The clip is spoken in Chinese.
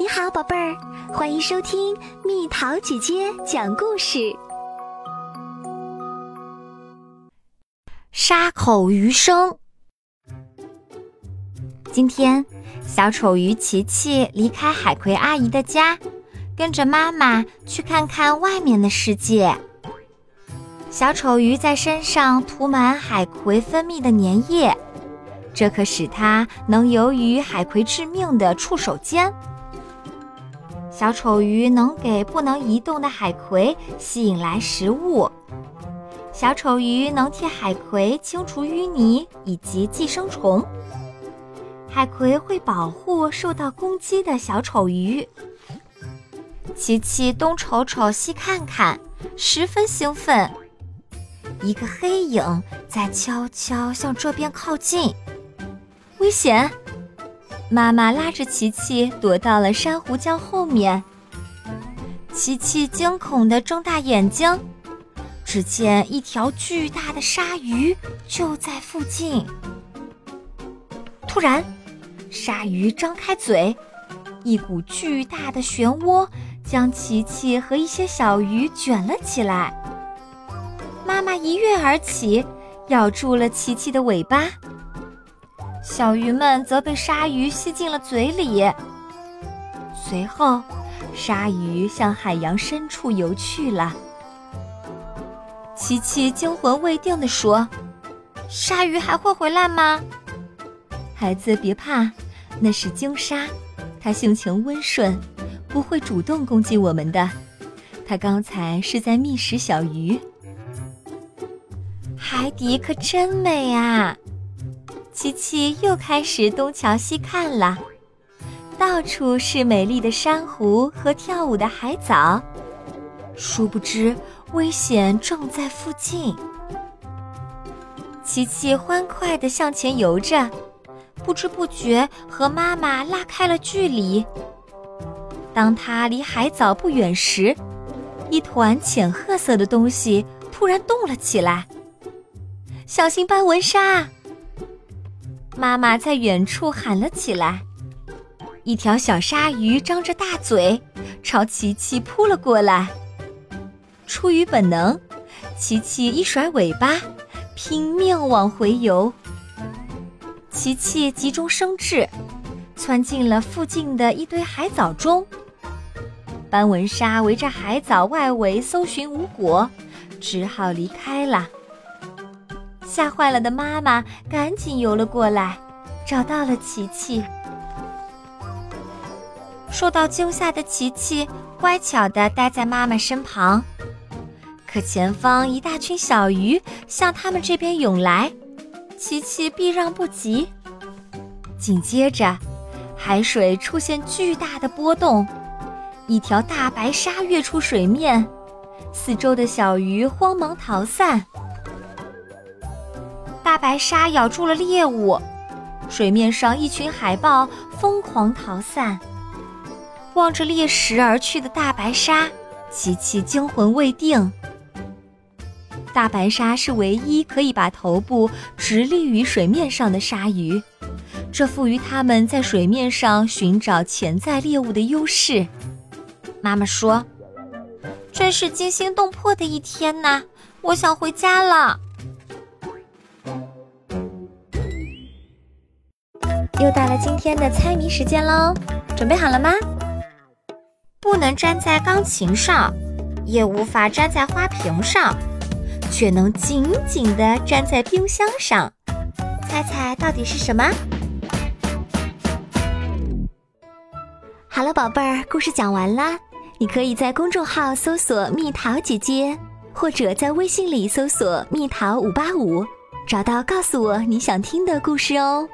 你好，宝贝儿，欢迎收听蜜桃姐姐讲故事。沙口余生。今天，小丑鱼琪琪离开海葵阿姨的家，跟着妈妈去看看外面的世界。小丑鱼在身上涂满海葵分泌的粘液，这可使它能游于海葵致命的触手间。小丑鱼能给不能移动的海葵吸引来食物。小丑鱼能替海葵清除淤泥以及寄生虫。海葵会保护受到攻击的小丑鱼。琪琪东瞅瞅西看看，十分兴奋。一个黑影在悄悄向这边靠近，危险！妈妈拉着琪琪躲到了珊瑚礁后面。琪琪惊恐地睁大眼睛，只见一条巨大的鲨鱼就在附近。突然，鲨鱼张开嘴，一股巨大的漩涡将琪琪和一些小鱼卷了起来。妈妈一跃而起，咬住了琪琪的尾巴。小鱼们则被鲨鱼吸进了嘴里。随后，鲨鱼向海洋深处游去了。琪琪惊魂未定地说：“鲨鱼还会回来吗？”孩子别怕，那是鲸鲨，它性情温顺，不会主动攻击我们的。它刚才是在觅食小鱼。海底可真美啊！琪琪又开始东瞧西看了，到处是美丽的珊瑚和跳舞的海藻。殊不知，危险正在附近。琪琪欢快地向前游着，不知不觉和妈妈拉开了距离。当他离海藻不远时，一团浅褐色的东西突然动了起来。小心斑纹鲨！妈妈在远处喊了起来。一条小鲨鱼张着大嘴，朝琪琪扑了过来。出于本能，琪琪一甩尾巴，拼命往回游。琪琪急中生智，窜进了附近的一堆海藻中。斑纹鲨围着海藻外围搜寻无果，只好离开了。吓坏了的妈妈赶紧游了过来。找到了琪琪，受到惊吓的琪琪乖巧地待在妈妈身旁。可前方一大群小鱼向他们这边涌来，琪琪避让不及。紧接着，海水出现巨大的波动，一条大白鲨跃出水面，四周的小鱼慌忙逃散。大白鲨咬住了猎物。水面上，一群海豹疯狂逃散。望着猎食而去的大白鲨，琪琪惊魂未定。大白鲨是唯一可以把头部直立于水面上的鲨鱼，这赋予它们在水面上寻找潜在猎物的优势。妈妈说：“真是惊心动魄的一天呐！我想回家了。”又到了今天的猜谜时间喽，准备好了吗？不能粘在钢琴上，也无法粘在花瓶上，却能紧紧地粘在冰箱上。猜猜到底是什么？好了，宝贝儿，故事讲完啦。你可以在公众号搜索“蜜桃姐姐”，或者在微信里搜索“蜜桃五八五”，找到告诉我你想听的故事哦。